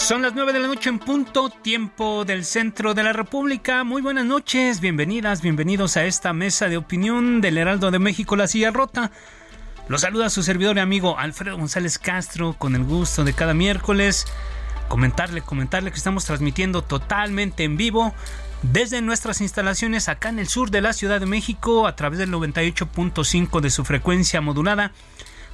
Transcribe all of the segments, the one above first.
Son las 9 de la noche en punto, tiempo del centro de la República. Muy buenas noches, bienvenidas, bienvenidos a esta mesa de opinión del Heraldo de México, La Silla Rota. Los saluda su servidor y amigo Alfredo González Castro con el gusto de cada miércoles comentarle, comentarle que estamos transmitiendo totalmente en vivo desde nuestras instalaciones acá en el sur de la Ciudad de México a través del 98.5 de su frecuencia modulada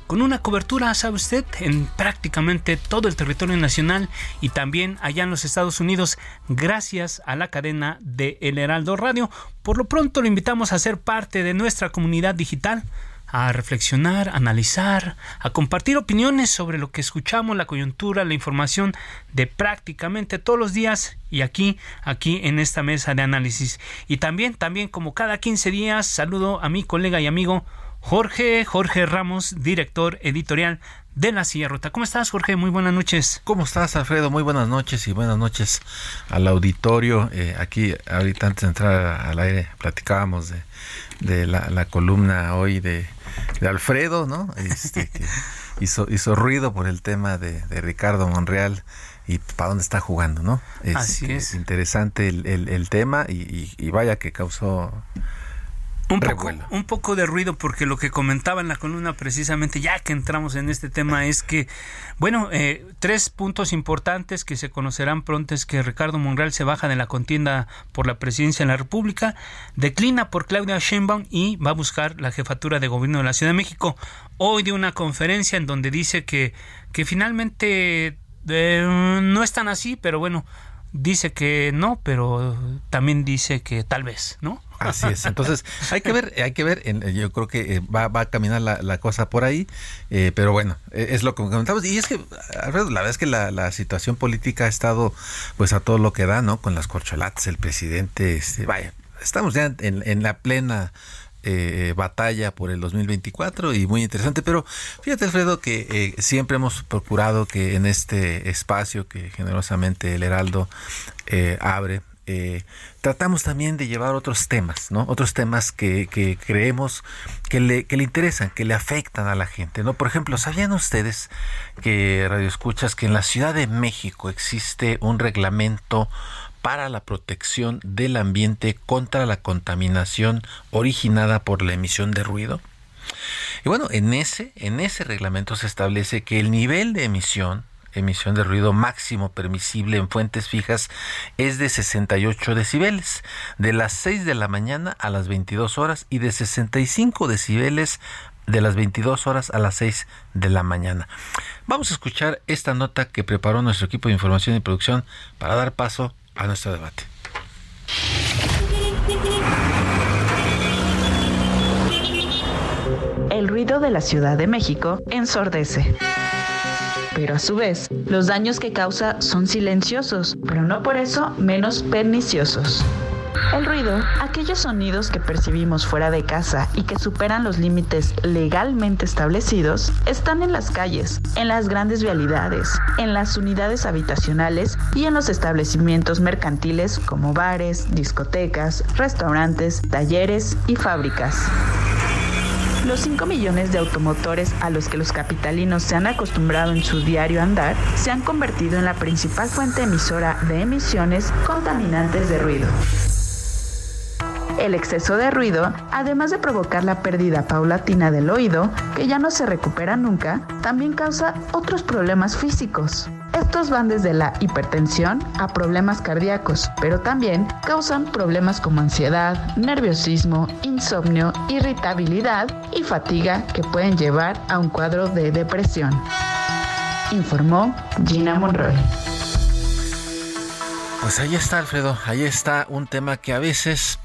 con una cobertura, sabe usted, en prácticamente todo el territorio nacional y también allá en los Estados Unidos, gracias a la cadena de El Heraldo Radio. Por lo pronto lo invitamos a ser parte de nuestra comunidad digital a reflexionar, a analizar, a compartir opiniones sobre lo que escuchamos, la coyuntura, la información de prácticamente todos los días y aquí, aquí en esta mesa de análisis. Y también, también como cada 15 días, saludo a mi colega y amigo Jorge, Jorge Ramos, director editorial de La Silla Rota. ¿Cómo estás, Jorge? Muy buenas noches. ¿Cómo estás, Alfredo? Muy buenas noches y buenas noches al auditorio. Eh, aquí, ahorita antes de entrar al aire, platicábamos de, de la, la, columna hoy de, de Alfredo, ¿no? Este, que hizo, hizo ruido por el tema de, de Ricardo Monreal y para dónde está jugando, ¿no? Es, Así es. interesante el, el, el tema y, y, y, vaya que causó un poco, un poco, de ruido porque lo que comentaba en la columna precisamente ya que entramos en este tema es que bueno eh, tres puntos importantes que se conocerán pronto es que Ricardo Monreal se baja de la contienda por la presidencia de la República declina por Claudia Sheinbaum y va a buscar la jefatura de gobierno de la Ciudad de México. Hoy de una conferencia en donde dice que que finalmente eh, no es tan así pero bueno dice que no pero también dice que tal vez no Así es. Entonces, hay que ver, hay que ver. Yo creo que va, va a caminar la, cosa por ahí. Eh, pero bueno, es lo que comentamos. Y es que, Alfredo, la verdad es que la, situación política ha estado, pues, a todo lo que da, ¿no? Con las corcholatas, el presidente, este, vaya, estamos ya en, la plena eh, batalla por el 2024 y muy interesante. Pero fíjate, Alfredo, que eh, siempre hemos procurado que en este espacio que generosamente el Heraldo eh, abre, eh, tratamos también de llevar otros temas, ¿no? Otros temas que, creemos que le, que le, interesan, que le afectan a la gente, ¿no? Por ejemplo, ¿sabían ustedes que, Radio Escuchas, que en la Ciudad de México existe un reglamento para la protección del ambiente contra la contaminación originada por la emisión de ruido? Y bueno, en ese, en ese reglamento se establece que el nivel de emisión emisión de ruido máximo permisible en fuentes fijas es de 68 decibeles, de las 6 de la mañana a las 22 horas y de 65 decibeles de las 22 horas a las 6 de la mañana. Vamos a escuchar esta nota que preparó nuestro equipo de información y producción para dar paso a nuestro debate. El ruido de la Ciudad de México ensordece pero a su vez, los daños que causa son silenciosos, pero no por eso menos perniciosos. El ruido, aquellos sonidos que percibimos fuera de casa y que superan los límites legalmente establecidos, están en las calles, en las grandes vialidades, en las unidades habitacionales y en los establecimientos mercantiles como bares, discotecas, restaurantes, talleres y fábricas. Los 5 millones de automotores a los que los capitalinos se han acostumbrado en su diario andar se han convertido en la principal fuente emisora de emisiones contaminantes de ruido. El exceso de ruido, además de provocar la pérdida paulatina del oído, que ya no se recupera nunca, también causa otros problemas físicos. Estos van desde la hipertensión a problemas cardíacos, pero también causan problemas como ansiedad, nerviosismo, insomnio, irritabilidad y fatiga que pueden llevar a un cuadro de depresión. Informó Gina Monroy. Pues ahí está, Alfredo. Ahí está un tema que a veces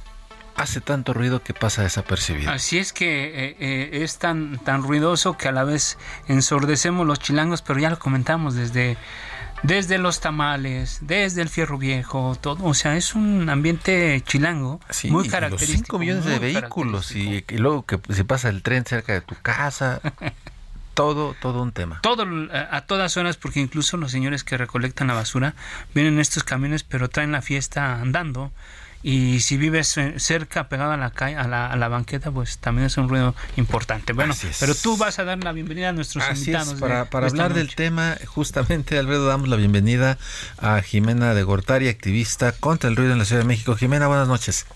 hace tanto ruido que pasa desapercibido. Así es que eh, eh, es tan, tan ruidoso que a la vez ensordecemos los chilangos, pero ya lo comentamos desde, desde los tamales, desde el fierro viejo, todo. O sea, es un ambiente chilango muy característico. Los 5 millones de vehículos y, y, luego que se pasa el tren cerca de tu casa. todo, todo un tema. Todo, a todas horas, porque incluso los señores que recolectan la basura vienen en estos camiones, pero traen la fiesta andando. Y si vives cerca, pegado a la, calle, a la, a la banqueta, pues también es un ruido importante. Bueno, pero tú vas a dar la bienvenida a nuestros Así invitados. Es, para, para hablar del tema, justamente, Alfredo, damos la bienvenida a Jimena de Gortari, activista contra el ruido en la Ciudad de México. Jimena, buenas noches.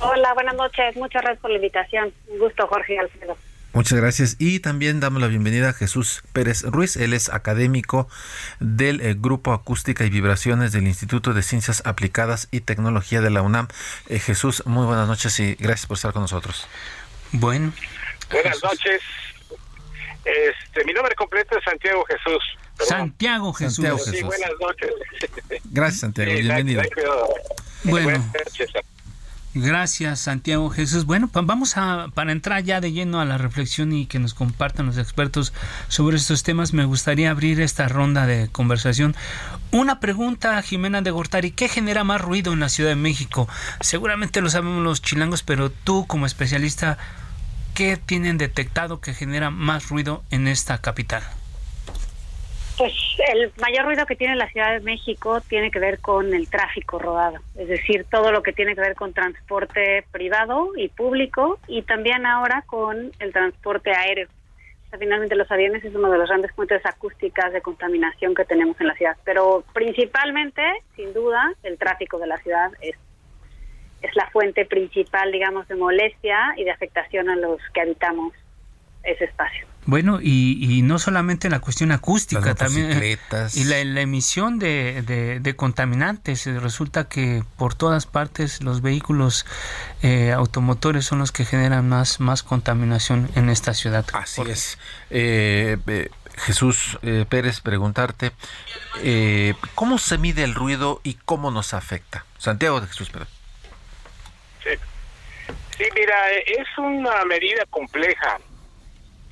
Hola, buenas noches. Muchas gracias por la invitación. Un gusto, Jorge y Alfredo. Muchas gracias. Y también damos la bienvenida a Jesús Pérez Ruiz. Él es académico del eh, Grupo Acústica y Vibraciones del Instituto de Ciencias Aplicadas y Tecnología de la UNAM. Eh, Jesús, muy buenas noches y gracias por estar con nosotros. Bueno. Buenas Jesús. noches. Este, mi nombre completo es Santiago Jesús. Perdón. Santiago Jesús. Santiago Jesús. Sí, buenas noches. Gracias, Santiago. Sí, Bienvenido. Bueno. Buenas noches. Gracias, Santiago Jesús. Bueno, vamos a, para entrar ya de lleno a la reflexión y que nos compartan los expertos sobre estos temas, me gustaría abrir esta ronda de conversación. Una pregunta a Jimena de Gortari, ¿qué genera más ruido en la Ciudad de México? Seguramente lo sabemos los chilangos, pero tú como especialista, ¿qué tienen detectado que genera más ruido en esta capital? Pues el mayor ruido que tiene la Ciudad de México tiene que ver con el tráfico rodado, es decir, todo lo que tiene que ver con transporte privado y público y también ahora con el transporte aéreo. O sea, finalmente los aviones es uno de los grandes fuentes acústicas de contaminación que tenemos en la ciudad, pero principalmente, sin duda, el tráfico de la ciudad es es la fuente principal, digamos, de molestia y de afectación a los que habitamos ese espacio. Bueno, y, y, no solamente la cuestión acústica, Las también motocicletas. y la, la emisión de, de, de, contaminantes. Resulta que por todas partes los vehículos eh, automotores son los que generan más, más contaminación en esta ciudad. Así por... es. Eh, eh, Jesús Pérez, preguntarte, ¿cómo se mide el ruido y cómo nos afecta? Santiago de Jesús Pérez. Sí. sí, mira, es una medida compleja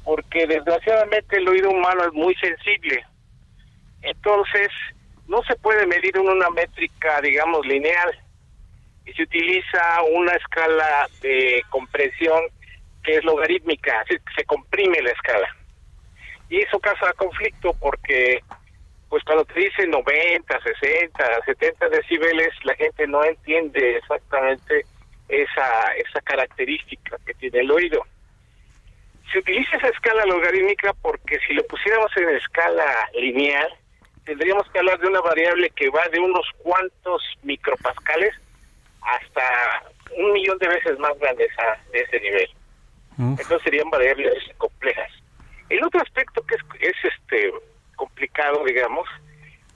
porque desgraciadamente el oído humano es muy sensible. Entonces, no se puede medir en una métrica, digamos, lineal. Y se utiliza una escala de compresión que es logarítmica, así que se comprime la escala. Y eso causa conflicto porque, pues cuando te dicen 90, 60, 70 decibeles, la gente no entiende exactamente esa, esa característica que tiene el oído se utiliza esa escala logarítmica porque si lo pusiéramos en escala lineal, tendríamos que hablar de una variable que va de unos cuantos micropascales hasta un millón de veces más grande esa, de ese nivel. Uf. Entonces serían variables complejas. El otro aspecto que es, es este complicado, digamos,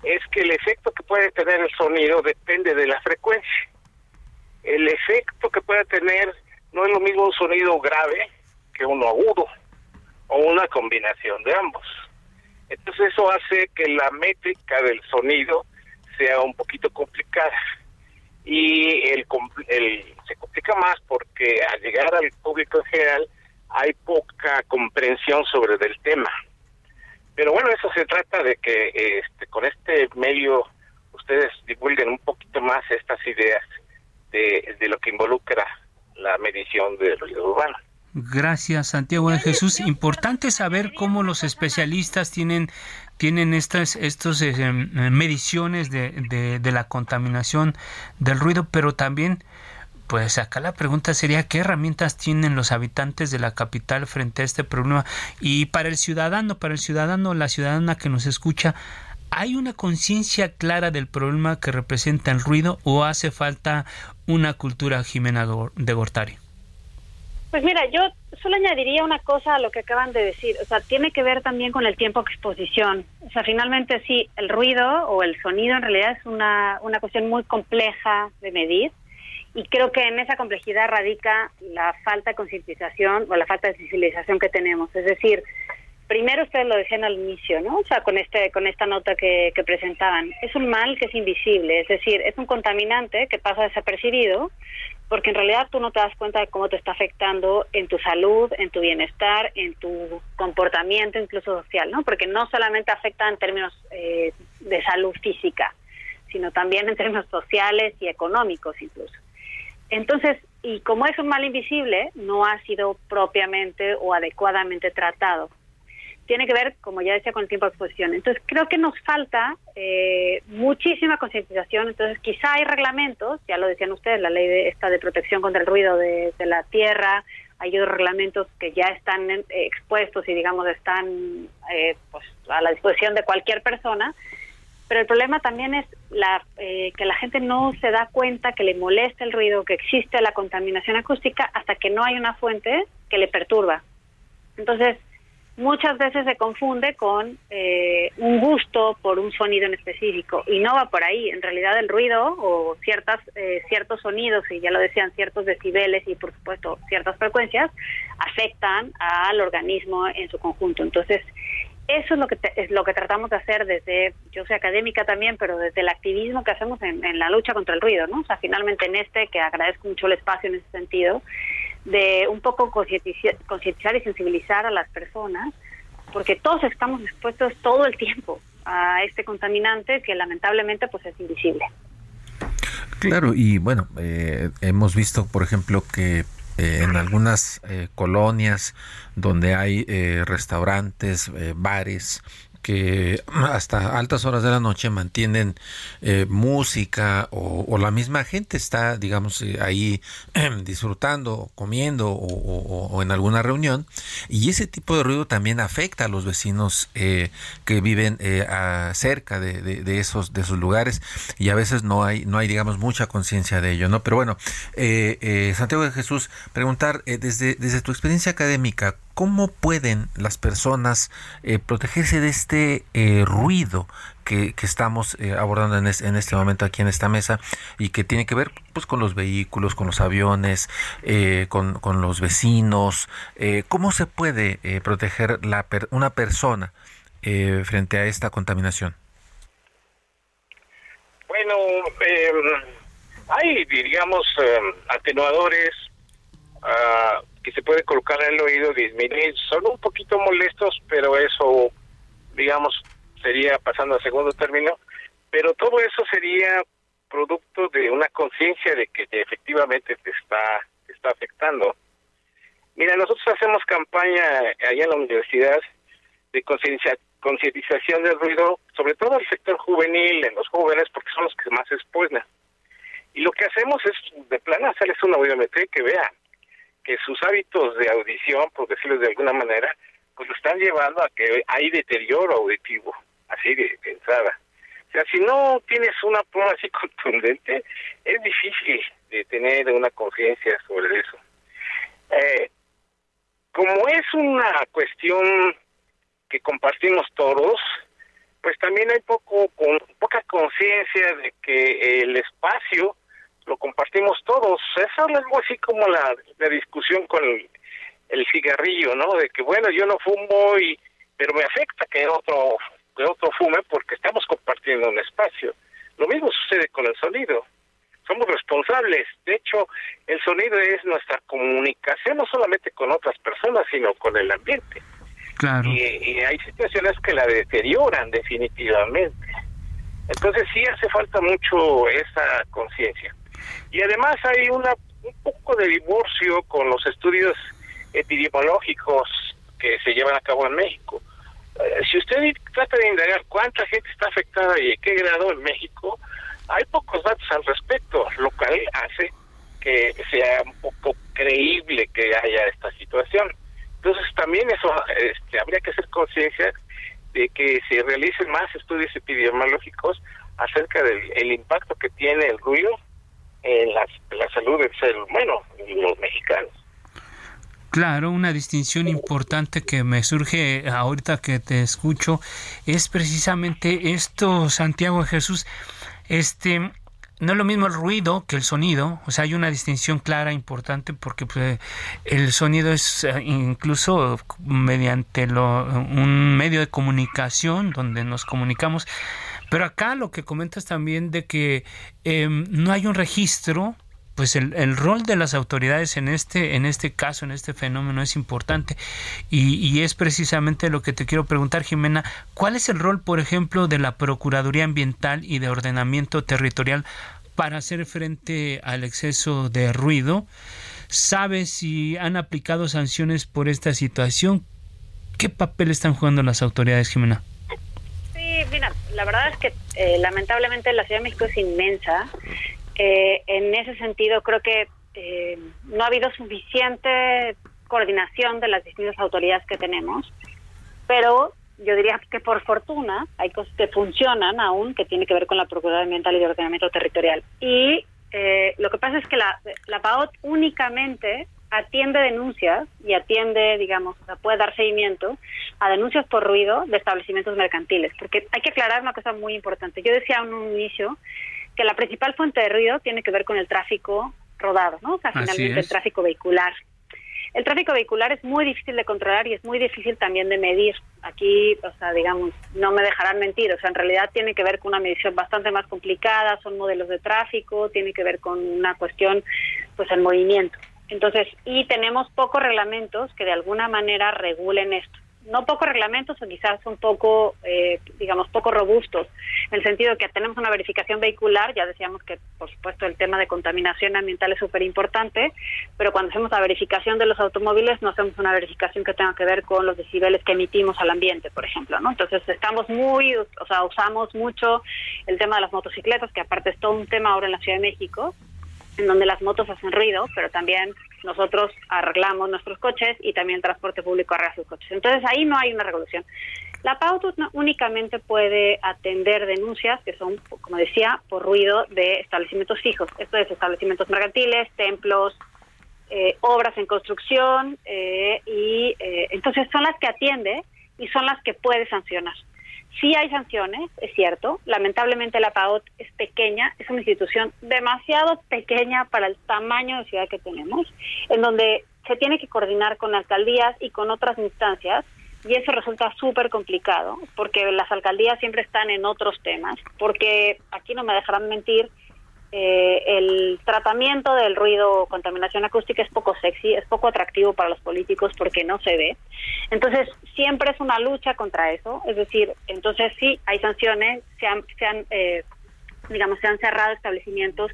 es que el efecto que puede tener el sonido depende de la frecuencia. El efecto que puede tener no es lo mismo un sonido grave que uno agudo o una combinación de ambos. Entonces eso hace que la métrica del sonido sea un poquito complicada y el, el, se complica más porque al llegar al público en general hay poca comprensión sobre el tema. Pero bueno, eso se trata de que este, con este medio ustedes divulguen un poquito más estas ideas de, de lo que involucra la medición del ruido urbano. Gracias, Santiago de Jesús. Importante saber cómo los especialistas tienen tienen estas estos, eh, mediciones de, de, de, la contaminación del ruido, pero también, pues acá la pregunta sería qué herramientas tienen los habitantes de la capital frente a este problema y para el ciudadano, para el ciudadano, la ciudadana que nos escucha, ¿Hay una conciencia clara del problema que representa el ruido o hace falta una cultura Jimena de Gortari? Pues mira, yo solo añadiría una cosa a lo que acaban de decir. O sea, tiene que ver también con el tiempo de exposición. O sea, finalmente sí, el ruido o el sonido en realidad es una, una cuestión muy compleja de medir. Y creo que en esa complejidad radica la falta de concientización o la falta de sensibilización que tenemos. Es decir, primero ustedes lo decían al inicio, ¿no? O sea, con este con esta nota que, presentaban, es un mal que es invisible, es decir, es un contaminante que pasa desapercibido, porque en realidad tú no te das cuenta de cómo te está afectando en tu salud, en tu bienestar, en tu comportamiento incluso social, ¿no? Porque no solamente afecta en términos eh, de salud física, sino también en términos sociales y económicos incluso. Entonces, y como es un mal invisible, no ha sido propiamente o adecuadamente tratado tiene que ver, como ya decía, con el tiempo de exposición. Entonces, creo que nos falta eh, muchísima concientización. Entonces, quizá hay reglamentos, ya lo decían ustedes, la ley de, esta de protección contra el ruido de, la tierra, hay otros reglamentos que ya están eh, expuestos y, digamos, están eh, pues, a la disposición de cualquier persona. Pero el problema también es la, que la gente no se da cuenta que le molesta el ruido, que existe la contaminación acústica hasta que no hay una fuente que le perturba. Entonces, muchas veces se confunde con eh, un gusto por un sonido en específico y no va por ahí. En realidad el ruido o ciertas eh, ciertos sonidos y ya lo decían ciertos decibeles y por supuesto ciertas frecuencias afectan al organismo en su conjunto. Entonces eso es lo que es lo que tratamos de hacer desde yo soy académica también pero desde el activismo que hacemos en, en la lucha contra el ruido, ¿no? O sea finalmente en este que agradezco mucho el espacio en ese sentido de un poco concientizar y sensibilizar a las personas, porque todos estamos expuestos todo el tiempo a este contaminante que lamentablemente pues es invisible. Claro, y bueno, eh, hemos visto, por ejemplo, que eh, en algunas eh, colonias donde hay restaurantes, bares, que hasta altas horas de la noche mantienen eh, música o, la misma gente está, digamos, eh, ahí disfrutando, comiendo o, en alguna reunión. Y ese tipo de ruido también afecta a los vecinos eh, que viven cerca de, esos, de esos lugares y a veces no hay, no hay digamos, mucha conciencia de ello, ¿no? Pero bueno, Santiago de Jesús, preguntar desde, desde tu experiencia académica, ¿Cómo pueden las personas eh, protegerse de este eh, ruido que, estamos eh, abordando en, este momento aquí en esta mesa y que tiene que ver pues con los vehículos, con los aviones, con, con, los vecinos? ¿Cómo se puede proteger la una persona frente a esta contaminación? Bueno, em, hay, digamos, em, atenuadores. Uh, que se puede colocar en el oído disminuir. Son un poquito molestos, pero eso, digamos, sería pasando a segundo término. Pero todo eso sería producto de una conciencia de que efectivamente te está, te está afectando. Mira, nosotros hacemos campaña allá en la universidad de concientización del ruido, sobre todo el sector juvenil, en los jóvenes, porque son los que más se exponen. Y lo que hacemos es, de plano, hacerles una audiometría que vean que sus hábitos de audición, por decirlo de alguna manera, pues lo están llevando a que hay deterioro auditivo, así de entrada. O sea, si no tienes una prueba así contundente, es difícil de tener una conciencia sobre eso. Eh, como es una cuestión que compartimos todos, pues también hay poco con poca conciencia de que el espacio lo compartimos todos. Es algo así como la, discusión con el, cigarrillo, ¿no? De que, bueno, yo no fumo, y pero me afecta que otro, que otro fume porque estamos compartiendo un espacio. Lo mismo sucede con el sonido. Somos responsables. De hecho, el sonido es nuestra comunicación no solamente con otras personas, sino con el ambiente. Claro. Y, y hay situaciones que la deterioran definitivamente. Entonces sí hace falta mucho esa conciencia. Y además hay una, un poco de divorcio con los estudios epidemiológicos que se llevan a cabo en México. Eh, si usted trata de indagar cuánta gente está afectada y en qué grado en México, hay pocos datos al respecto, lo cual hace que sea un poco creíble que haya esta situación. Entonces también eso este, habría que hacer conciencia de que se realicen más estudios epidemiológicos acerca del impacto que tiene el ruido en la, salud del ser humano, los mexicanos. Claro, una distinción importante que me surge ahorita que te escucho es precisamente esto, Santiago Jesús. Este, no es lo mismo el ruido que el sonido, o sea, hay una distinción clara, importante, porque pues, el sonido es eh, incluso mediante lo, un medio de comunicación donde nos comunicamos, pero acá lo que comentas también de que em, no hay un registro pues el, el, rol de las autoridades en este, en este caso, en este fenómeno es importante y, y, es precisamente lo que te quiero preguntar, Jimena, ¿cuál es el rol, por ejemplo, de la Procuraduría Ambiental y de Ordenamiento Territorial para hacer frente al exceso de ruido? ¿Sabes si han aplicado sanciones por esta situación? ¿Qué papel están jugando las autoridades, Jimena? Sí, mira, la verdad es que eh, lamentablemente la Ciudad de México es inmensa eh, en ese sentido, creo que eh, no ha habido suficiente coordinación de las distintas autoridades que tenemos, pero yo diría que por fortuna hay cosas que funcionan aún, que tiene que ver con la Procuraduría Ambiental y de Ordenamiento Territorial. Y eh, lo que pasa es que la, la PAOT únicamente atiende denuncias y atiende, digamos, o sea, puede dar seguimiento a denuncias por ruido de establecimientos mercantiles, porque hay que aclarar una cosa muy importante. Yo decía en un inicio que la principal fuente de ruido tiene que ver con el tráfico rodado, ¿no? O sea, finalmente el tráfico vehicular. El tráfico vehicular es muy difícil de controlar y es muy difícil también de medir. Aquí, o sea, digamos, no me dejarán mentir, o sea, en realidad tiene que ver con una medición bastante más complicada, son modelos de tráfico, tiene que ver con una cuestión, pues, el movimiento. Entonces, y tenemos pocos reglamentos que de alguna manera regulen esto no pocos reglamentos o quizás un poco, eh, digamos, poco robustos, en el sentido que tenemos una verificación vehicular, ya decíamos que, por supuesto, el tema de contaminación ambiental es súper importante, pero cuando hacemos la verificación de los automóviles no hacemos una verificación que tenga que ver con los decibeles que emitimos al ambiente, por ejemplo, ¿no? Entonces estamos muy, o sea, usamos mucho el tema de las motocicletas, que aparte es todo un tema ahora en la Ciudad de México, en donde las motos hacen ruido, pero también nosotros arreglamos nuestros coches y también el transporte público arregla sus coches. Entonces ahí no hay una regulación. La pauta únicamente puede atender denuncias que son, como decía, por ruido de establecimientos fijos. Esto es establecimientos mercantiles, templos, eh, obras en construcción eh, y eh, entonces son las que atiende y son las que puede sancionar. Sí hay sanciones, es cierto. Lamentablemente la PAOT es pequeña, es una institución demasiado pequeña para el tamaño de ciudad que tenemos, en donde se tiene que coordinar con alcaldías y con otras instancias y eso resulta súper complicado porque las alcaldías siempre están en otros temas, porque aquí no me dejarán mentir, eh, el tratamiento del ruido contaminación acústica es poco sexy, es poco atractivo para los políticos porque no se ve. Entonces, siempre es una lucha contra eso. Es decir, entonces sí, hay sanciones, se han, se han eh, digamos, se han cerrado establecimientos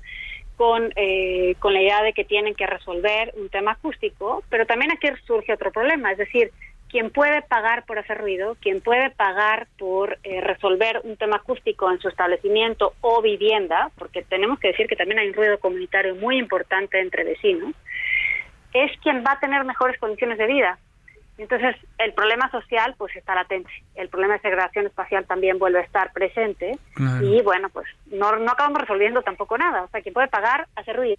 con, eh, con la idea de que tienen que resolver un tema acústico, pero también aquí surge otro problema, es decir, quien puede pagar por hacer ruido, quien puede pagar por eh, resolver un tema acústico en su establecimiento o vivienda, porque tenemos que decir que también hay un ruido comunitario muy importante entre vecinos, es quien va a tener mejores condiciones de vida. Entonces, el problema social pues está latente. El problema de segregación espacial también vuelve a estar presente. Y bueno, pues no, no acabamos resolviendo tampoco nada. O sea, quien puede pagar, hace ruido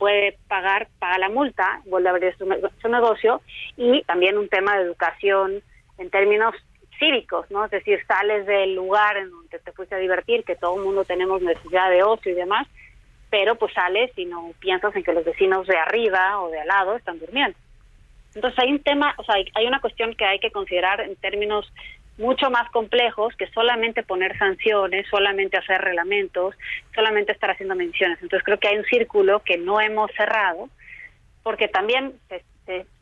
puede pagar, paga la multa, vuelve a abrir su, negocio y también un tema de educación en términos cívicos, ¿no? Es decir, sales del lugar en donde te fuiste a divertir, que todo el mundo tenemos necesidad de ocio y demás, pero pues sales y no piensas en que los vecinos de arriba o de al lado están durmiendo. Entonces hay un tema, o sea, hay una cuestión que hay que considerar en términos mucho más complejos que solamente poner sanciones, solamente hacer reglamentos, solamente estar haciendo menciones. Entonces creo que hay un círculo que no hemos cerrado, porque también se,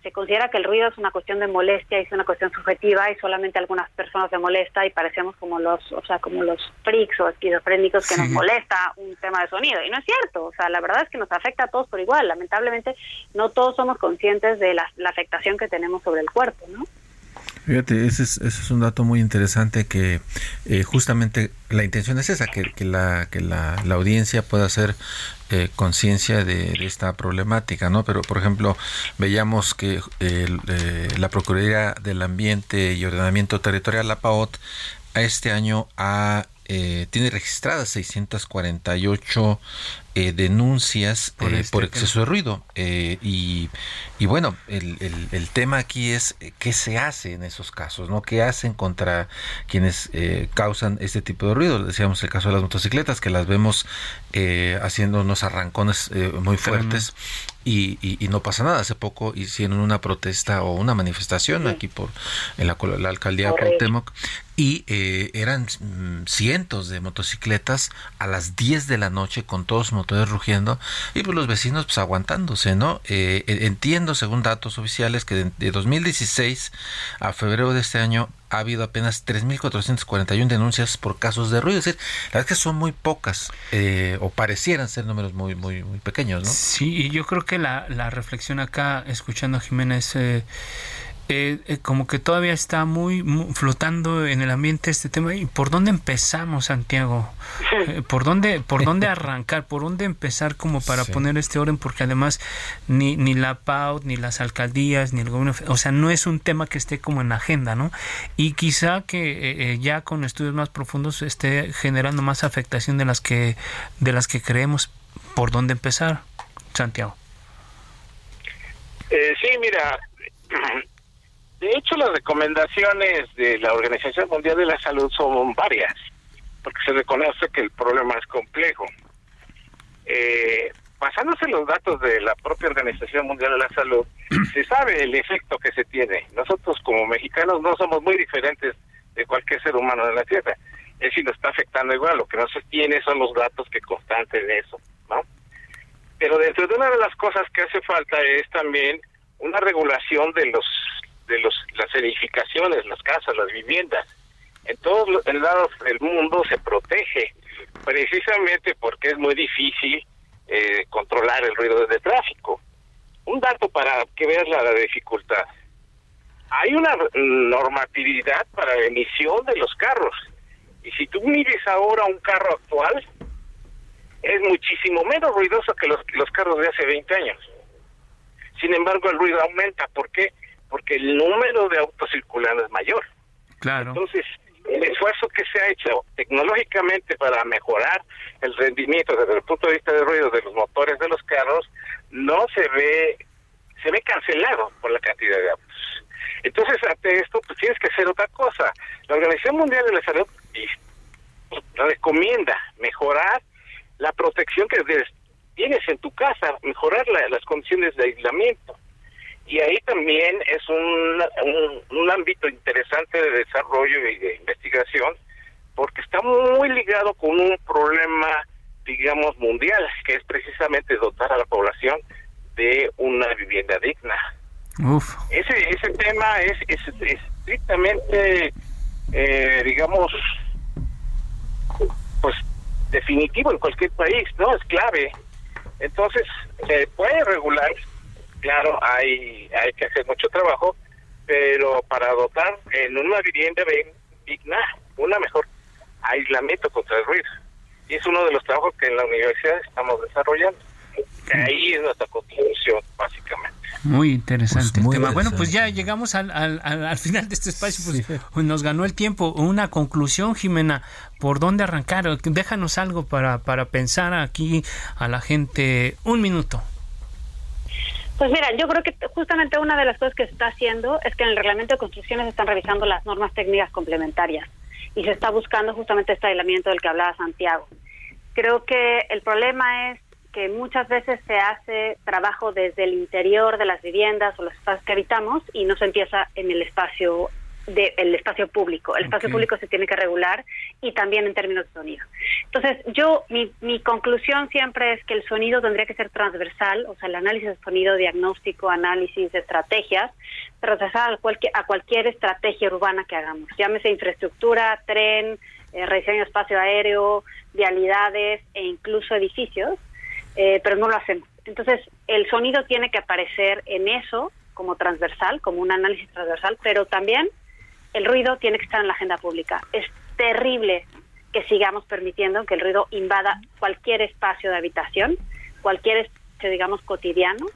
se, considera que el ruido es una cuestión de molestia y es una cuestión subjetiva y solamente a algunas personas se molesta y parecemos como los, o sea, como los freaks o esquizofrénicos que nos molesta un tema de sonido. Y no es cierto, o sea, la verdad es que nos afecta a todos por igual. Lamentablemente no todos somos conscientes de la, la afectación que tenemos sobre el cuerpo, ¿no? Fíjate, ese es, un dato muy interesante que eh, justamente la intención es esa, que, la, que la, audiencia pueda hacer eh, conciencia de, esta problemática, ¿no? Pero, por ejemplo, veíamos que eh, la Procuraduría del Ambiente y Ordenamiento Territorial, la PAOT, a este año ha eh, tiene registradas 648 eh, denuncias por, eh, este exceso de ruido. y, y, bueno, el, el, tema aquí es qué se hace en esos casos, ¿no? ¿Qué hacen contra quienes causan este tipo de ruido? Decíamos el caso de las motocicletas, que las vemos haciendo unos arrancones muy fuertes y, no pasa nada. Hace poco hicieron una protesta o una manifestación aquí por en la, alcaldía de Cuauhtémoc y eh, eran mm, cientos de motocicletas a las 10 de la noche con todos los motores rugiendo y pues los vecinos pues aguantándose, ¿no? Eh, entiendo según datos oficiales que de, de 2016 a febrero de este año ha habido apenas 3.441 denuncias por casos de ruido. Es decir, la verdad es que son muy pocas, eh, o parecieran ser números muy, muy, pequeños, ¿no? Sí, y yo creo que la, la reflexión acá, escuchando a Jiménez, eh, eh, eh, como que todavía está muy, flotando en el ambiente este tema. ¿Y por dónde empezamos, Santiago? Eh, ¿Por dónde, por dónde arrancar? ¿Por dónde empezar como para poner este orden? Porque además ni, ni la PAUT, ni las alcaldías, ni el gobierno, o sea, no es un tema que esté como en agenda, ¿no? Y quizá que eh, ya con estudios más profundos esté generando más afectación de las que, de las que creemos. ¿Por dónde empezar, Santiago? sí, mira, de hecho, las recomendaciones de la Organización Mundial de la Salud son varias, porque se reconoce que el problema es complejo. Eh, basándose en los datos de la propia Organización Mundial de la Salud, se sabe el efecto que se tiene. Nosotros como mexicanos no somos muy diferentes de cualquier ser humano de la Tierra. Es decir, nos está afectando igual. Lo que no se tiene son los datos que constanten eso, ¿no? Pero dentro de una de las cosas que hace falta es también una regulación de los de los, las edificaciones, las casas, las viviendas. En todos los lados del mundo se protege, precisamente porque es muy difícil eh, controlar el ruido de tráfico. Un dato para que veas la, dificultad. Hay una normatividad para la emisión de los carros. Y si tú mires ahora un carro actual, es muchísimo menos ruidoso que los, los carros de hace 20 años. Sin embargo, el ruido aumenta. ¿Por qué? porque el número de autos circulando es mayor. Claro. Entonces, el esfuerzo que se ha hecho tecnológicamente para mejorar el rendimiento desde el punto de vista de ruido de los motores de los carros no se ve se ve cancelado por la cantidad de autos. Entonces, ante esto, pues tienes que hacer otra cosa. La Organización Mundial de la Salud recomienda mejorar la protección que tienes en tu casa, mejorar las condiciones de aislamiento y ahí también es un, un, ámbito interesante de desarrollo y de investigación, porque está muy ligado con un problema, digamos, mundial, que es precisamente dotar a la población de una vivienda digna. Ese, ese tema es, es, estrictamente, eh, digamos, pues definitivo en cualquier país, ¿no? Es clave. Entonces, se puede regular claro, hay, hay que hacer mucho trabajo, pero para dotar en una vivienda digna, una mejor aislamiento contra el ruido. Y es uno de los trabajos que en la universidad estamos desarrollando. Ahí es nuestra contribución, básicamente. Muy interesante pues tema. Bueno, pues ya llegamos al, al, al, final de este espacio, pues nos ganó el tiempo. Una conclusión, Jimena, ¿por dónde arrancar? Déjanos algo para, para pensar aquí a la gente. Un minuto. Pues mira, yo creo que justamente una de las cosas que se está haciendo es que en el reglamento de construcciones se están revisando las normas técnicas complementarias y se está buscando justamente este aislamiento del que hablaba Santiago. Creo que el problema es que muchas veces se hace trabajo desde el interior de las viviendas o los espacios que habitamos y no se empieza en el espacio del espacio público. El espacio público se tiene que regular y también en términos de sonido. Entonces, yo, mi, mi conclusión siempre es que el sonido tendría que ser transversal, o sea, el análisis de sonido, diagnóstico, análisis de estrategias, transversal a cualquier, a cualquier estrategia urbana que hagamos. Llámese infraestructura, tren, eh, rediseño de espacio aéreo, vialidades e incluso edificios, eh, pero no lo hacemos. Entonces, el sonido tiene que aparecer en eso como transversal, como un análisis transversal, pero también el ruido tiene que estar en la agenda pública. Es terrible que sigamos permitiendo que el ruido invada cualquier espacio de habitación, cualquier espacio, digamos, cotidiano,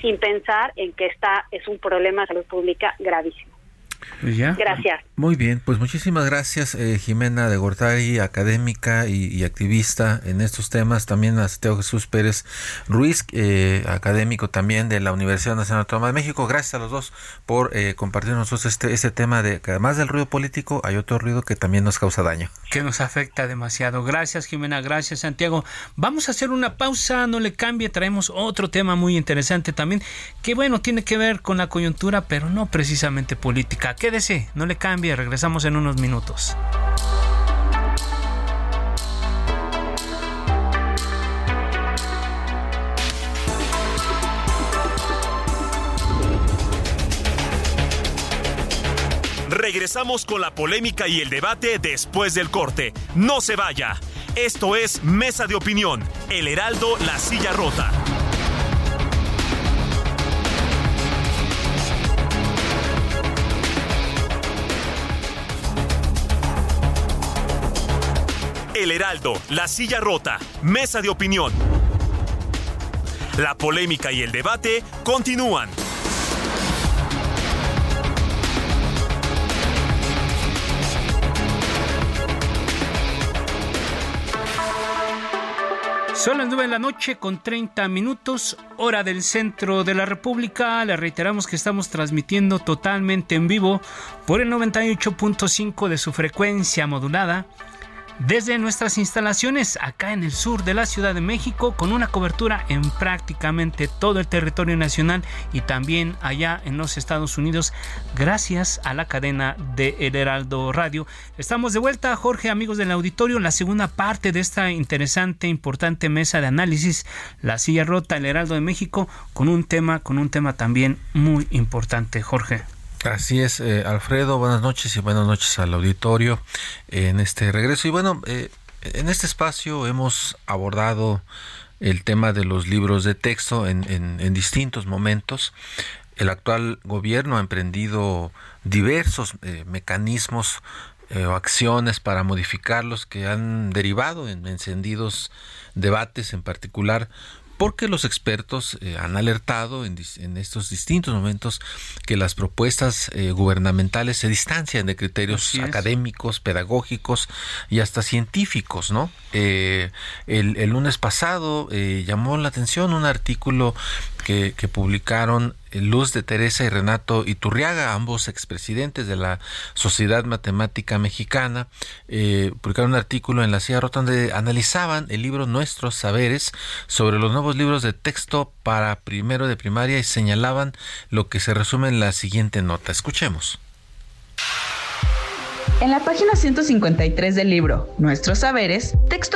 sin pensar en que esta es un problema de salud pública gravísimo. Pues gracias. Muy bien, pues muchísimas gracias eh, Jimena de Gortari, académica y, activista en estos temas. También a Teo Jesús Pérez Ruiz, eh, académico también de la Universidad Nacional Autónoma de México. Gracias a los dos por eh, compartir nosotros este, este tema de que además del ruido político hay otro ruido que también nos causa daño. Que nos afecta demasiado. Gracias Jimena, gracias Santiago. Vamos a hacer una pausa, no le cambie, traemos otro tema muy interesante también, que bueno, tiene que ver con la coyuntura, pero no precisamente política Quédese, no le cambie, regresamos en unos minutos. Regresamos con la polémica y el debate después del corte. No se vaya. Esto es Mesa de Opinión, El Heraldo, La Silla Rota. El Heraldo, La Silla Rota, Mesa de Opinión. La polémica y el debate continúan. Son las 9 de la noche con 30 minutos, hora del centro de la República. Le reiteramos que estamos transmitiendo totalmente en vivo por el 98.5 de su frecuencia modulada desde nuestras instalaciones acá en el sur de la Ciudad de México con una cobertura en prácticamente todo el territorio nacional y también allá en los Estados Unidos gracias a la cadena de El Heraldo Radio. Estamos de vuelta, Jorge, amigos del auditorio, la segunda parte de esta interesante, importante mesa de análisis, La silla rota, El Heraldo de México, con un tema, con un tema también muy importante, Jorge. Así es, eh, Alfredo, buenas noches y buenas noches al auditorio en este regreso. Y bueno, eh, en este espacio hemos abordado el tema de los libros de texto en, en, distintos momentos. El actual gobierno ha emprendido diversos eh, mecanismos o acciones para modificarlos que han derivado en encendidos debates, en particular porque los expertos eh, han alertado en, estos distintos momentos que las propuestas eh, gubernamentales se distancian de criterios académicos, pedagógicos y hasta científicos, ¿no? Eh, el, el, lunes pasado llamó la atención un artículo que, publicaron Luz de Teresa y Renato Iturriaga, ambos expresidentes de la Sociedad Matemática Mexicana, eh, publicaron un artículo en la Silla Rota donde analizaban el libro Nuestros Saberes sobre los nuevos libros de texto para primero de primaria y señalaban lo que se resume en la siguiente nota. Escuchemos. En la página 153 del libro Nuestros Saberes, texto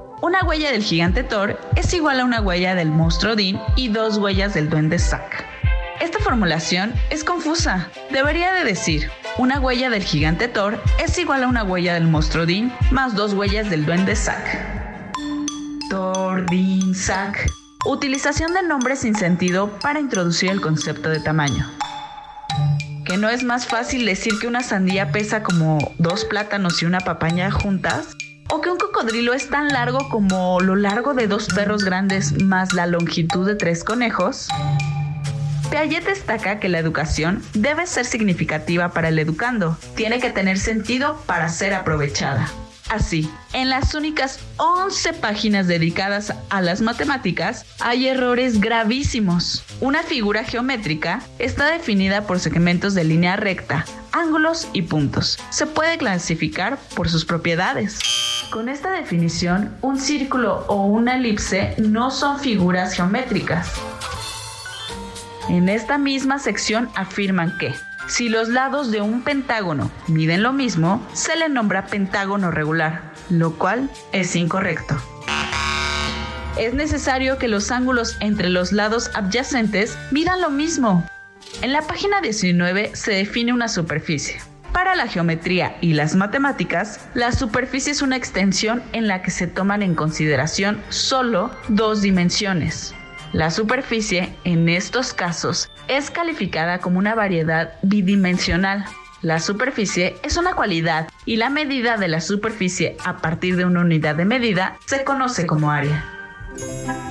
Una huella del gigante Thor es igual a una huella del monstruo Odin y dos huellas del duende Zack. Esta formulación es confusa. Debería de decir, una huella del gigante Thor es igual a una huella del monstruo Odin más dos huellas del duende Zack. Thor, Din, Zack. Utilización de nombres sin sentido para introducir el concepto de tamaño. ¿Que no es más fácil decir que una sandía pesa como dos plátanos y una papaña juntas? O que un cocodrilo es tan largo como lo largo de dos perros grandes más la longitud de tres conejos? Piaget destaca que la educación debe ser significativa para el educando, tiene que tener sentido para ser aprovechada. Así, en las únicas 11 páginas dedicadas a las matemáticas hay errores gravísimos. Una figura geométrica está definida por segmentos de línea recta, ángulos y puntos. Se puede clasificar por sus propiedades. Con esta definición, un círculo o una elipse no son figuras geométricas. En esta misma sección afirman que si los lados de un pentágono miden lo mismo, se le nombra pentágono regular, lo cual es incorrecto. Es necesario que los ángulos entre los lados adyacentes midan lo mismo. En la página 19 se define una superficie. Para la geometría y las matemáticas, la superficie es una extensión en la que se toman en consideración solo dos dimensiones. La superficie, en estos casos, es calificada como una variedad bidimensional. La superficie es una cualidad y la medida de la superficie a partir de una unidad de medida se conoce como área.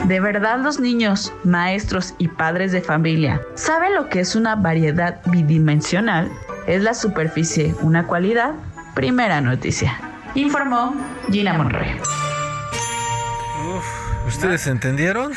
¿De verdad los niños, maestros y padres de familia saben lo que es una variedad bidimensional? ¿Es la superficie una cualidad? Primera noticia. Informó Gina Monroy. ¿Ustedes entendieron?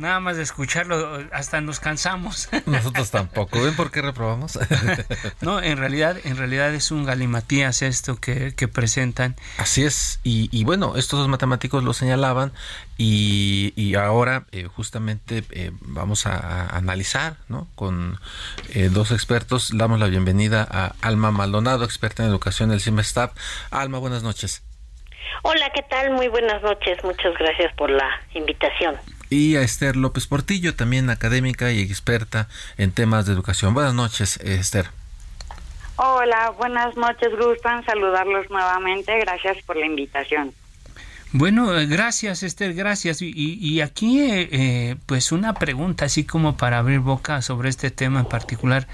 Nada más de escucharlo, hasta nos cansamos. Nosotros tampoco. ¿Ven por qué reprobamos? no, en realidad, en realidad es un galimatías esto que, presentan. Así es. Y, bueno, estos dos matemáticos lo señalaban y, ahora eh, justamente eh, vamos a, analizar, ¿no? Con eh, dos expertos. Damos la bienvenida a Alma Maldonado, experta en educación del CIMESTAP. Alma, buenas noches. Hola, ¿qué tal? Muy buenas noches. Muchas gracias por la invitación y a Esther López Portillo, también académica y experta en temas de educación. Buenas noches, Esther. Hola, buenas noches, gustan saludarlos nuevamente. Gracias por la invitación. Bueno, eh, gracias Esther, gracias. Y, aquí, eh, eh, pues una pregunta así como para abrir boca sobre este tema en particular.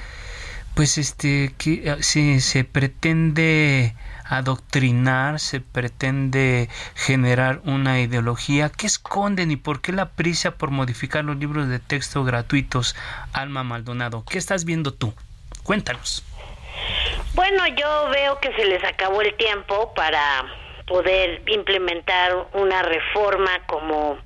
Pues este, que si se pretende adoctrinar, se pretende generar una ideología. ¿Qué esconden y por qué la prisa por modificar los libros de texto gratuitos, Alma Maldonado? ¿Qué estás viendo tú? Cuéntanos. Bueno, yo veo que se les acabó el tiempo para poder implementar una reforma como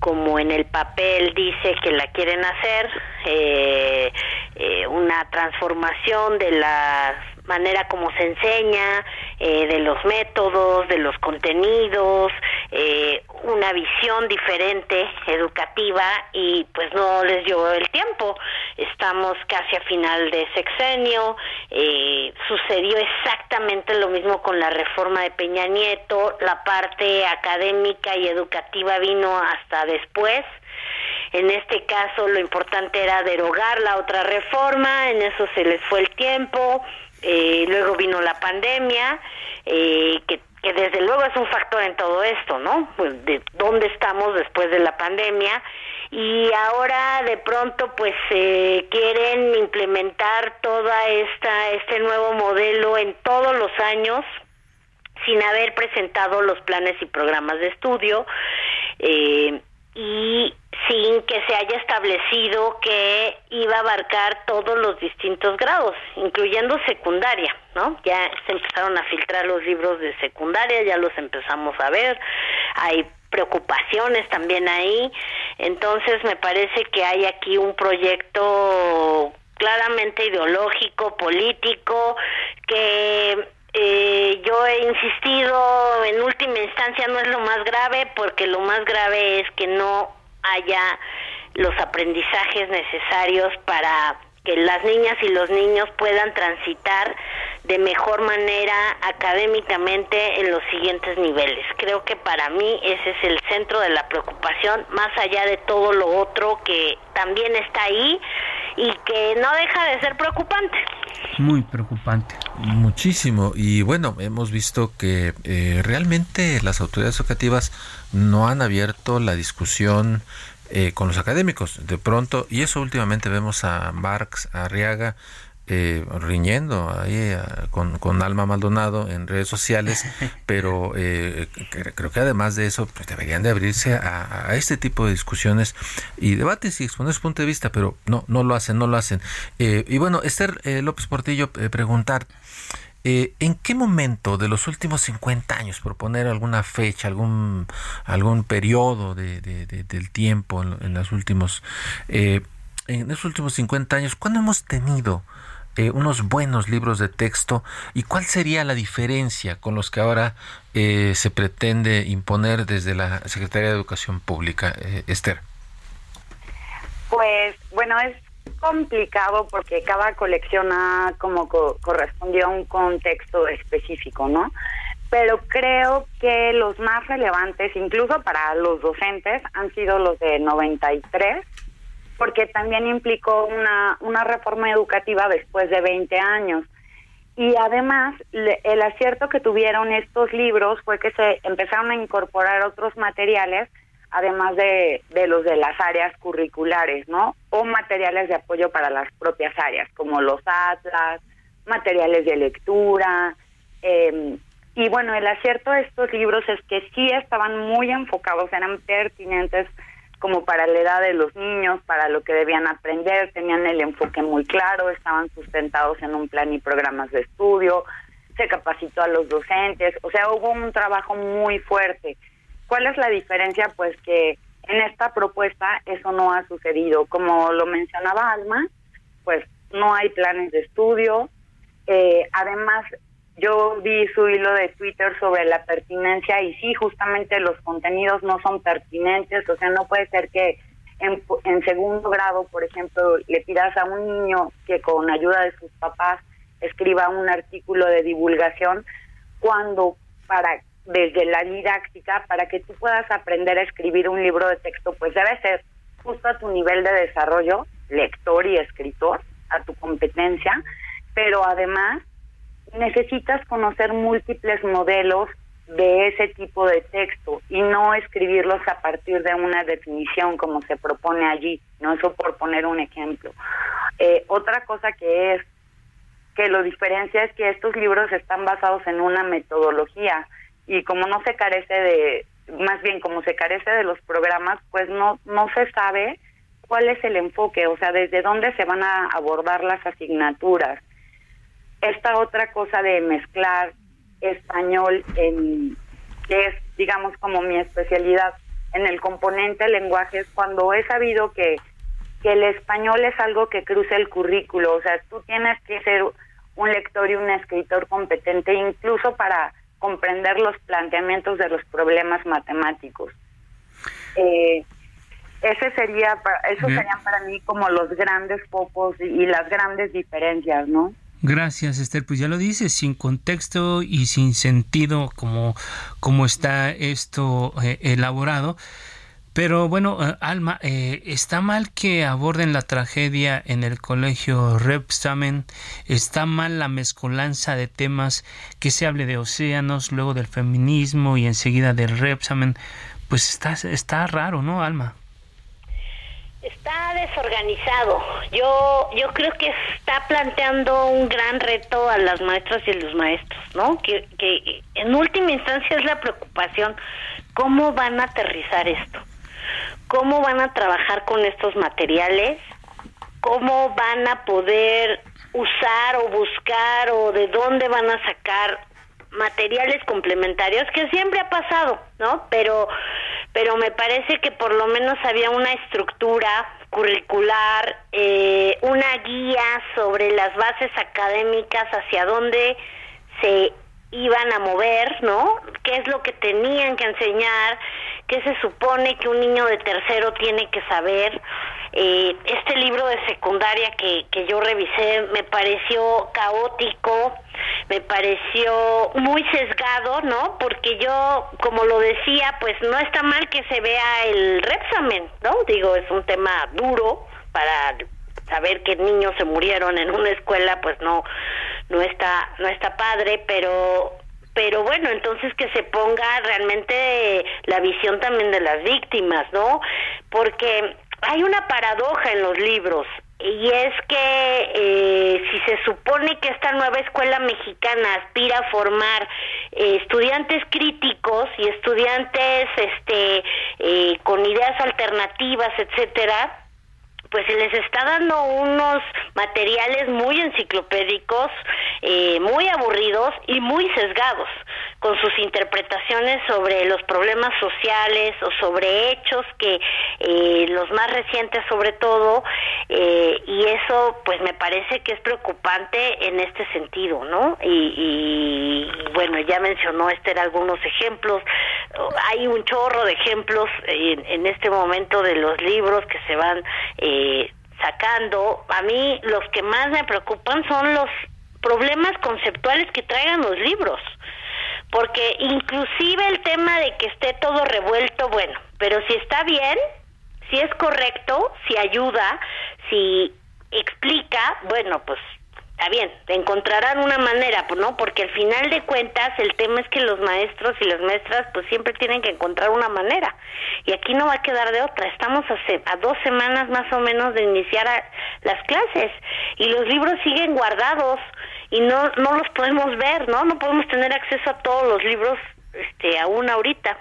como en el papel dice que la quieren hacer, eh, eh, una transformación de la manera como se enseña, eh, de los métodos, de los contenidos, eh, una visión diferente educativa y pues no les dio el tiempo. Estamos casi a final de sexenio, eh, sucedió exactamente lo mismo con la reforma de Peña Nieto, la parte académica y educativa vino hasta después. En este caso lo importante era derogar la otra reforma, en eso se les fue el tiempo, eh, luego vino la pandemia, eh, que, que desde luego es un factor en todo esto, ¿no? Pues de dónde estamos después de la pandemia y ahora de pronto pues eh, quieren implementar toda esta este nuevo modelo en todos los años sin haber presentado los planes y programas de estudio eh, y sin que se haya establecido que iba a abarcar todos los distintos grados, incluyendo secundaria, ¿no? Ya se empezaron a filtrar los libros de secundaria, ya los empezamos a ver, hay preocupaciones también ahí, entonces me parece que hay aquí un proyecto claramente ideológico, político, que eh, yo he insistido en última instancia no es lo más grave porque lo más grave es que no haya los aprendizajes necesarios para que las niñas y los niños puedan transitar de mejor manera académicamente en los siguientes niveles. Creo que para mí ese es el centro de la preocupación, más allá de todo lo otro que también está ahí y que no deja de ser preocupante. Muy preocupante. Muchísimo. Y bueno, hemos visto que eh, realmente las autoridades educativas no han abierto la discusión eh, con los académicos. De pronto, y eso últimamente vemos a Marx Arriaga eh, riñendo ahí eh, con, con, Alma Maldonado en redes sociales, pero eh, creo que además de eso pues, deberían de abrirse a, este tipo de discusiones y debates y exponer su punto de vista, pero no, no lo hacen, no lo hacen. y bueno, Esther López Portillo, preguntar, ¿En qué momento de los últimos 50 años, por poner alguna fecha, algún, algún periodo de, del tiempo en, los últimos, en los últimos 50 años, cuándo hemos tenido eh, unos buenos libros de texto y cuál sería la diferencia con los que ahora eh, se pretende imponer desde la Secretaría de Educación Pública, eh, Esther. Pues bueno, es complicado porque cada colección ha como correspondió a un contexto específico, ¿no? Pero creo que los más relevantes, incluso para los docentes, han sido los de 93 porque también implicó una, una reforma educativa después de 20 años. Y además, el acierto que tuvieron estos libros fue que se empezaron a incorporar otros materiales, además de, de los de las áreas curriculares, ¿no? O materiales de apoyo para las propias áreas, como los atlas, materiales de lectura. Eh, y bueno, el acierto de estos libros es que sí estaban muy enfocados, eran pertinentes como para la edad de los niños, para lo que debían aprender, tenían el enfoque muy claro, estaban sustentados en un plan y programas de estudio, se capacitó a los docentes, o sea, hubo un trabajo muy fuerte. ¿Cuál es la diferencia? Pues que en esta propuesta eso no ha sucedido. Como lo mencionaba Alma, pues no hay planes de estudio. Eh, además, yo vi su hilo de Twitter sobre la pertinencia y sí, justamente los contenidos no son pertinentes, o sea, no puede ser que en, en segundo grado, por ejemplo, le pidas a un niño que con ayuda de sus papás escriba un artículo de divulgación cuando para desde la didáctica para que tú puedas aprender a escribir un libro de texto, pues debe ser justo a tu nivel de desarrollo, lector y escritor, a tu competencia, pero además necesitas conocer múltiples modelos de ese tipo de texto y no escribirlos a partir de una definición como se propone allí, no eso por poner un ejemplo. Eh, otra cosa que es que lo diferencia es que estos libros están basados en una metodología y como no se carece de, más bien como se carece de los programas, pues no, no se sabe cuál es el enfoque, o sea, desde dónde se van a abordar las asignaturas. Esta otra cosa de mezclar español en que es digamos como mi especialidad en el componente lenguaje es cuando he sabido que que el español es algo que cruza el currículo, o sea, tú tienes que ser un lector y un escritor competente incluso para comprender los planteamientos de los problemas matemáticos. Eh, ese sería, eso serían para mí como los grandes focos y las grandes diferencias, ¿no? Gracias, Esther. Pues ya lo dices, sin contexto y sin sentido como, como está esto eh, elaborado. Pero bueno, eh, Alma, eh, ¿está mal que aborden la tragedia en el colegio Repsamen? ¿Está mal la mezcolanza de temas que se hable de océanos, luego del feminismo y enseguida del Repsamen? Pues está, está raro, ¿no, Alma? Está desorganizado. Yo yo creo que está planteando un gran reto a las maestras y los maestros, ¿no? Que, que en última instancia es la preocupación cómo van a aterrizar esto, cómo van a trabajar con estos materiales, cómo van a poder usar o buscar o de dónde van a sacar materiales complementarios que siempre ha pasado, ¿no? Pero pero me parece que por lo menos había una estructura curricular, eh, una guía sobre las bases académicas hacia dónde se iban a mover, ¿no? ¿Qué es lo que tenían que enseñar? ¿Qué se supone que un niño de tercero tiene que saber? Eh, este libro de secundaria que, que yo revisé me pareció caótico, me pareció muy sesgado, ¿no? Porque yo, como lo decía, pues no está mal que se vea el Repsamen, ¿no? Digo, es un tema duro para saber que niños se murieron en una escuela, pues no no está no está padre, pero pero bueno, entonces que se ponga realmente la visión también de las víctimas, ¿no? Porque hay una paradoja en los libros y es que eh, si se supone que esta nueva escuela mexicana aspira a formar eh, estudiantes críticos y estudiantes este eh, con ideas alternativas etcétera pues se les está dando unos materiales muy enciclopédicos, muy aburridos y muy sesgados, con sus interpretaciones sobre los problemas sociales o sobre hechos que eh, los más recientes sobre todo eh, y eso pues me parece que es preocupante en este sentido, ¿no? Y, bueno, ya mencionó Esther algunos ejemplos, hay un chorro de ejemplos en, en este momento de los libros que se van eh, sacando. A mí los que más me preocupan son los problemas conceptuales que traigan los libros. Porque inclusive el tema de que esté todo revuelto, bueno, pero si está bien, si es correcto, si ayuda, si explica, bueno, pues está bien, encontrarán una manera, ¿no? Porque al final de cuentas el tema es que los maestros y las maestras pues siempre tienen que encontrar una manera. Y aquí no va a quedar de otra. Estamos a, a dos semanas más o menos de iniciar las clases y los libros siguen guardados y no no los podemos ver, ¿no? No podemos tener acceso a todos los libros este aún ahorita.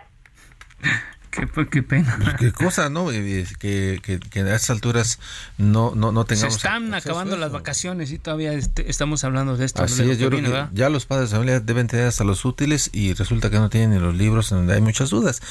Qué, qué pena. Pues, qué cosa, ¿no? Eh, que, que, que, a estas alturas no, no, no tengamos. Se están acabando las vacaciones y todavía este, estamos hablando de esto. Así es, yo creo que ya los padres de familia deben tener hasta los útiles y resulta que no tienen ni los libros en donde hay muchas dudas.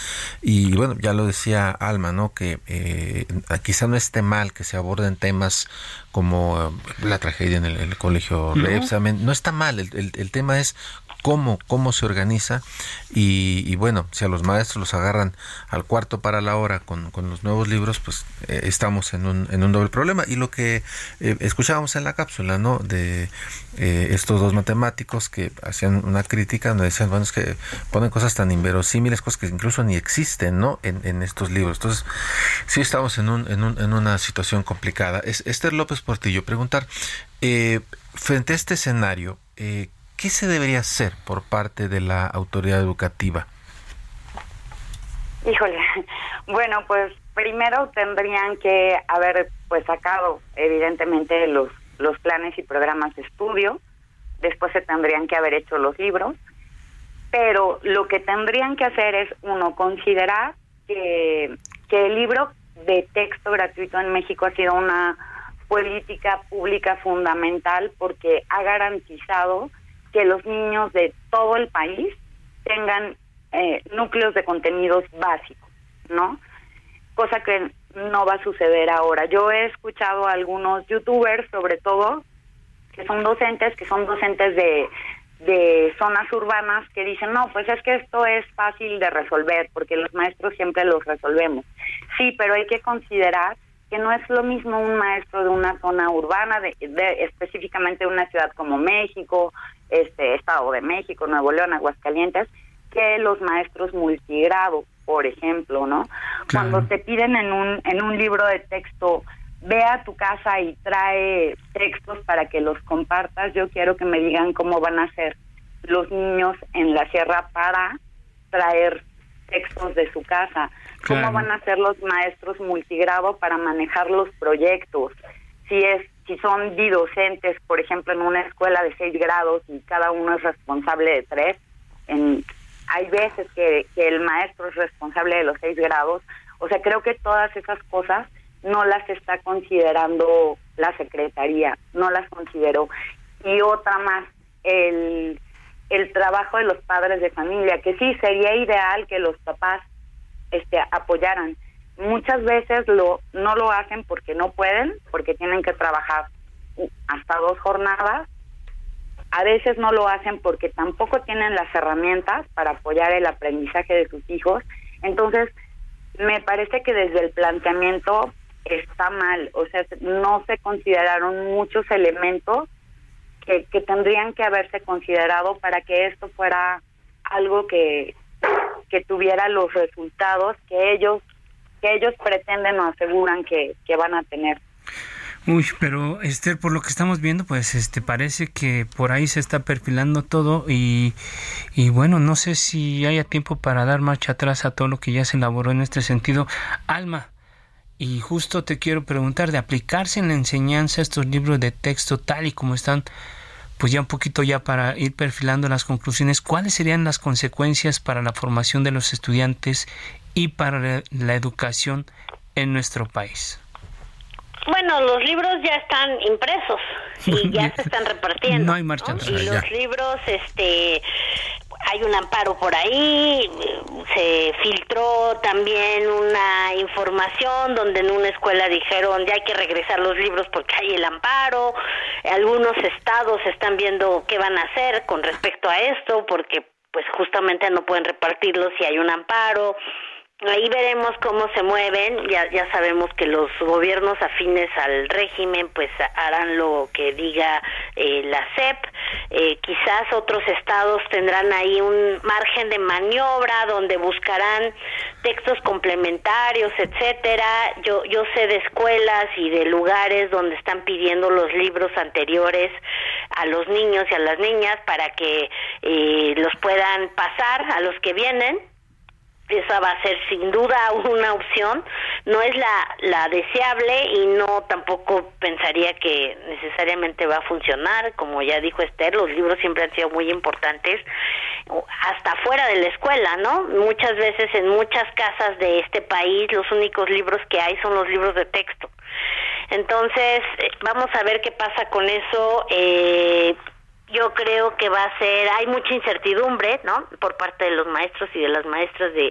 Y bueno, ya lo decía Alma, ¿no? Que eh, quizá no esté mal que se aborden temas como eh, la tragedia en el, colegio no. no está mal, el, el, el tema es cómo, cómo se organiza y, bueno, si a los maestros los agarran al cuarto para la hora con, con los nuevos libros, pues eh, estamos en un, en un doble problema. Y lo que eh, escuchábamos en la cápsula, ¿no? De eh, estos dos matemáticos que hacían una crítica, donde decían, bueno, es que ponen cosas tan inverosímiles, cosas que incluso ni existen, ¿no? En, en estos libros. Entonces, sí estamos en, un, en, un, en una situación complicada. Es, Esther López Portillo, preguntar, frente a este escenario, eh, ¿qué se debería hacer por parte de la autoridad educativa? Híjole, bueno, pues primero tendrían que haber pues sacado evidentemente los los planes y programas de estudio, después se tendrían que haber hecho los libros, pero lo que tendrían que hacer es uno considerar que que el libro de texto gratuito en México ha sido una política pública fundamental porque ha garantizado que los niños de todo el país tengan eh, núcleos de contenidos básicos, ¿no? Cosa que no va a suceder ahora. Yo he escuchado a algunos youtubers, sobre todo, que son docentes, que son docentes de, de zonas urbanas, que dicen, no, pues es que esto es fácil de resolver, porque los maestros siempre los resolvemos. Sí, pero hay que considerar que no es lo mismo un maestro de una zona urbana, de, de específicamente una ciudad como México, este Estado de México, Nuevo León, Aguascalientes, que los maestros multigrado, por ejemplo, ¿no? Claro. Cuando te piden en un en un libro de texto ve a tu casa y trae textos para que los compartas, yo quiero que me digan cómo van a ser los niños en la sierra para traer textos de su casa, claro. cómo van a ser los maestros multigrado para manejar los proyectos, si es si son bidocentes, por ejemplo, en una escuela de seis grados y cada uno es responsable de tres, en, hay veces que, que el maestro es responsable de los seis grados, o sea, creo que todas esas cosas no las está considerando la Secretaría, no las consideró. Y otra más, el, el trabajo de los padres de familia, que sí, sería ideal que los papás este, apoyaran, muchas veces lo no lo hacen porque no pueden, porque tienen que trabajar hasta dos jornadas. A veces no lo hacen porque tampoco tienen las herramientas para apoyar el aprendizaje de sus hijos. Entonces, me parece que desde el planteamiento está mal, o sea, no se consideraron muchos elementos que, que tendrían que haberse considerado para que esto fuera algo que, que tuviera los resultados que ellos que ellos pretenden o aseguran que, que van a tener. Uy, pero Esther, por lo que estamos viendo, pues este parece que por ahí se está perfilando todo y, y bueno, no sé si haya tiempo para dar marcha atrás a todo lo que ya se elaboró en este sentido. Alma, y justo te quiero preguntar, de aplicarse en la enseñanza estos libros de texto tal y como están, pues ya un poquito ya para ir perfilando las conclusiones, ¿cuáles serían las consecuencias para la formación de los estudiantes y para la educación en nuestro país? Bueno, los libros ya están impresos y ya se están repartiendo. No hay marcha atrás. ¿no? Y los libros, este, hay un amparo por ahí, se filtró también una información donde en una escuela dijeron ya hay que regresar los libros porque hay el amparo, algunos estados están viendo qué van a hacer con respecto a esto porque pues justamente no pueden repartirlos si hay un amparo ahí veremos cómo se mueven. Ya, ya sabemos que los gobiernos afines al régimen pues harán lo que diga eh, la CEP. Eh, quizás otros estados tendrán ahí un margen de maniobra donde buscarán textos complementarios, etcétera. Yo, yo sé de escuelas y de lugares donde están pidiendo los libros anteriores a los niños y a las niñas para que eh, los puedan pasar a los que vienen esa va a ser sin duda una opción, no es la, la deseable y no tampoco pensaría que necesariamente va a funcionar, como ya dijo Esther, los libros siempre han sido muy importantes, hasta fuera de la escuela, ¿no? Muchas veces en muchas casas de este país los únicos libros que hay son los libros de texto. Entonces, eh, vamos a ver qué pasa con eso. Eh, yo creo que va a ser, hay mucha incertidumbre, ¿no? Por parte de los maestros y de las maestras de,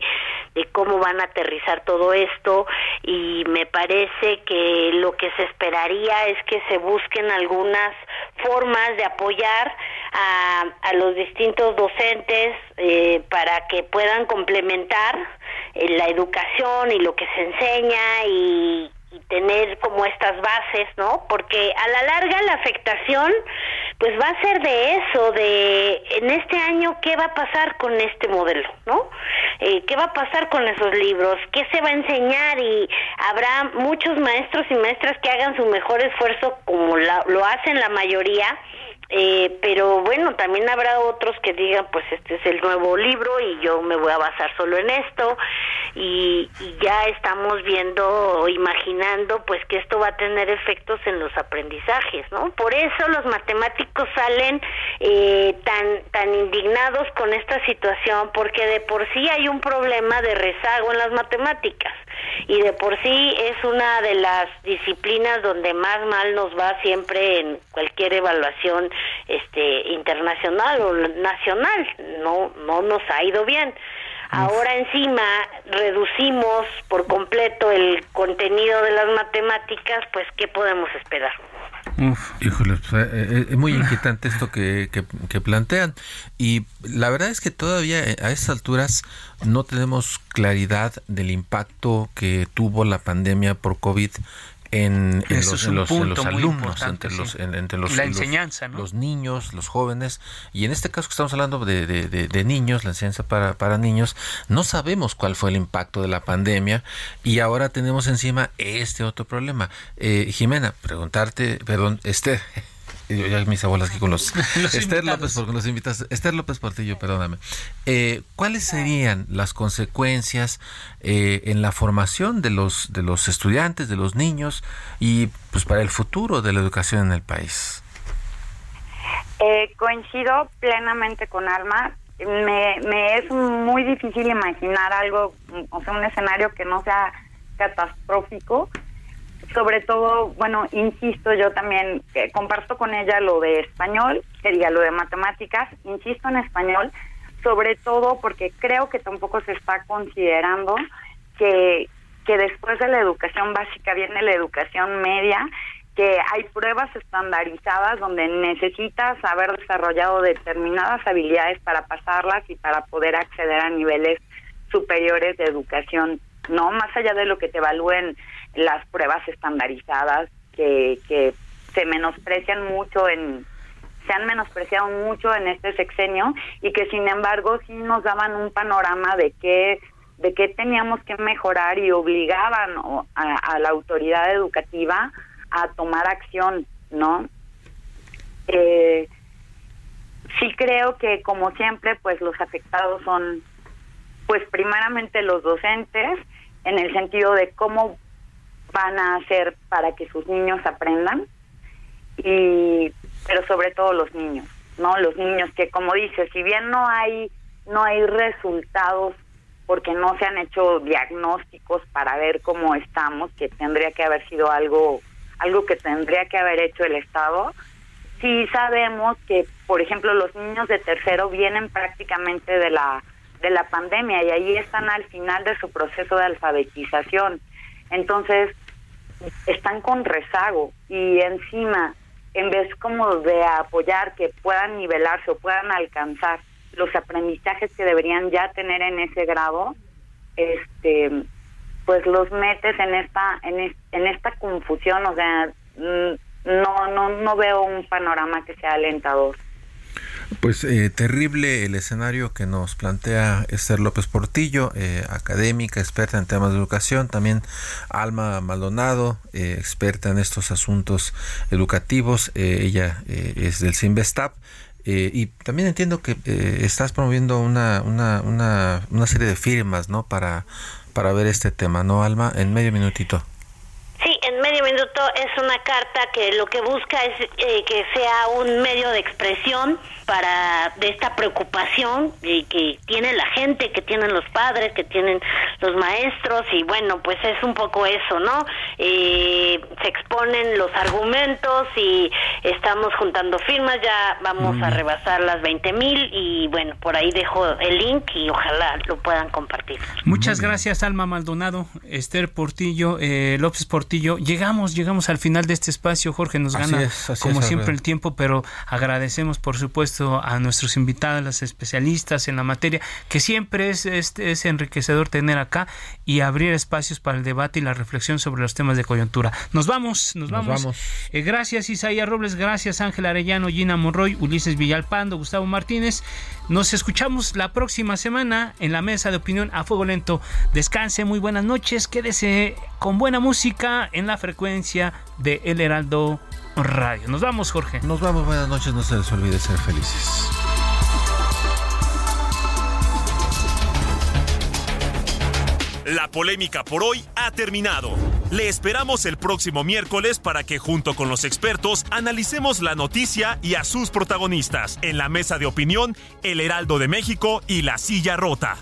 de cómo van a aterrizar todo esto y me parece que lo que se esperaría es que se busquen algunas formas de apoyar a, a los distintos docentes eh, para que puedan complementar eh, la educación y lo que se enseña y, y tener como estas bases, ¿no? Porque a la larga la afectación pues va a ser de eso, de en este año qué va a pasar con este modelo, ¿no? Eh, ¿Qué va a pasar con esos libros? ¿Qué se va a enseñar? Y habrá muchos maestros y maestras que hagan su mejor esfuerzo como lo hacen la mayoría eh, pero bueno, también habrá otros que digan, pues este es el nuevo libro y yo me voy a basar solo en esto y, ya estamos viendo o imaginando pues que esto va a tener efectos en los aprendizajes, ¿no? Por eso los matemáticos salen eh, tan, tan indignados con esta situación porque de por sí hay un problema de rezago en las matemáticas y de por sí es una de las disciplinas donde más mal nos va siempre en cualquier evaluación este internacional o nacional no no nos ha ido bien. Ahora encima reducimos por completo el contenido de las matemáticas pues qué podemos esperar híjole, pues, eh, eh, es muy inquietante esto que, que, que, plantean. Y la verdad es que todavía eh, a estas alturas no tenemos claridad del impacto que tuvo la pandemia por COVID en, los, alumnos, entre los, entre los, la enseñanza, los, niños, los jóvenes, y en este caso que estamos hablando de, de, niños, la enseñanza para, para niños, no sabemos cuál fue el impacto de la pandemia y ahora tenemos encima este otro problema. Eh, Jimena, preguntarte, perdón, este yo ya mis abuelas aquí con los, Esther López porque los invitas Esther López Portillo perdóname. Eh, cuáles serían las consecuencias eh, en la formación de los de los estudiantes de los niños y pues para el futuro de la educación en el país eh, coincido plenamente con Alma. Me, me es muy difícil imaginar algo o sea un escenario que no sea catastrófico sobre todo, bueno, insisto, yo también que comparto con ella lo de español, sería lo de matemáticas, insisto en español, sobre todo porque creo que tampoco se está considerando que, que después de la educación básica viene la educación media, que hay pruebas estandarizadas donde necesitas haber desarrollado determinadas habilidades para pasarlas y para poder acceder a niveles superiores de educación, no más allá de lo que te evalúen las pruebas estandarizadas que, que se menosprecian mucho en se han menospreciado mucho en este sexenio y que sin embargo sí nos daban un panorama de qué de qué teníamos que mejorar y obligaban a, la autoridad educativa a tomar acción, ¿no? Eh, sí creo que como siempre pues los afectados son pues primeramente los docentes en el sentido de cómo van a hacer para que sus niños aprendan y pero sobre todo los niños no los niños que como dice si bien no hay no hay resultados porque no se han hecho diagnósticos para ver cómo estamos que tendría que haber sido algo algo que tendría que haber hecho el estado sí sabemos que, por ejemplo, los niños de tercero vienen prácticamente de la de la pandemia y ahí están al final de su proceso de alfabetización. Entonces, están con rezago y encima, en vez como de apoyar que puedan nivelarse o puedan alcanzar los aprendizajes que deberían ya tener en ese grado, este pues los metes en esta en, esta confusión, o sea, mm, no no no veo un panorama que sea alentador. Pues eh, terrible el escenario que nos plantea Esther López Portillo, eh, académica, experta en temas de educación, también Alma Maldonado, eh, experta en estos asuntos educativos, ella es del CIMBESTAP. y también entiendo que estás promoviendo una, una, una, una serie de firmas ¿no? para, para ver este tema, ¿no, Alma? En medio minutito. Sí, en medio minuto es una carta que lo que busca es que sea un medio de expresión para de esta preocupación que tiene la gente, que tienen los padres, que tienen los maestros y bueno, pues es un poco eso, ¿no? Eh, se exponen los argumentos y estamos juntando firmas, ya vamos a rebasar las 20 mil y bueno, por ahí dejo el link y ojalá lo puedan compartir. Muchas gracias Alma Maldonado, Esther Portillo, eh, López Portillo. Llegamos, llegamos al final de este espacio, Jorge nos gana como siempre el tiempo, pero agradecemos por supuesto a nuestros invitados, las especialistas en la materia, que siempre es, es, enriquecedor tener acá y abrir espacios para el debate y la reflexión sobre los temas de coyuntura. Nos vamos, nos, vamos. Eh, gracias Isaías Robles, gracias Ángel Arellano, Gina Monroy, Ulises Villalpando, Gustavo Martínez. Nos escuchamos la próxima semana en la mesa de opinión a fuego lento. Descanse, muy buenas noches, quédese con buena música en la frecuencia de El Heraldo Radio. Nos vamos, Jorge. Nos vamos, buenas noches, no se les olvide ser felices. La polémica por hoy ha terminado. Le esperamos el próximo miércoles para que junto con los expertos analicemos la noticia y a sus protagonistas en la mesa de opinión El Heraldo de México y La Silla Rota.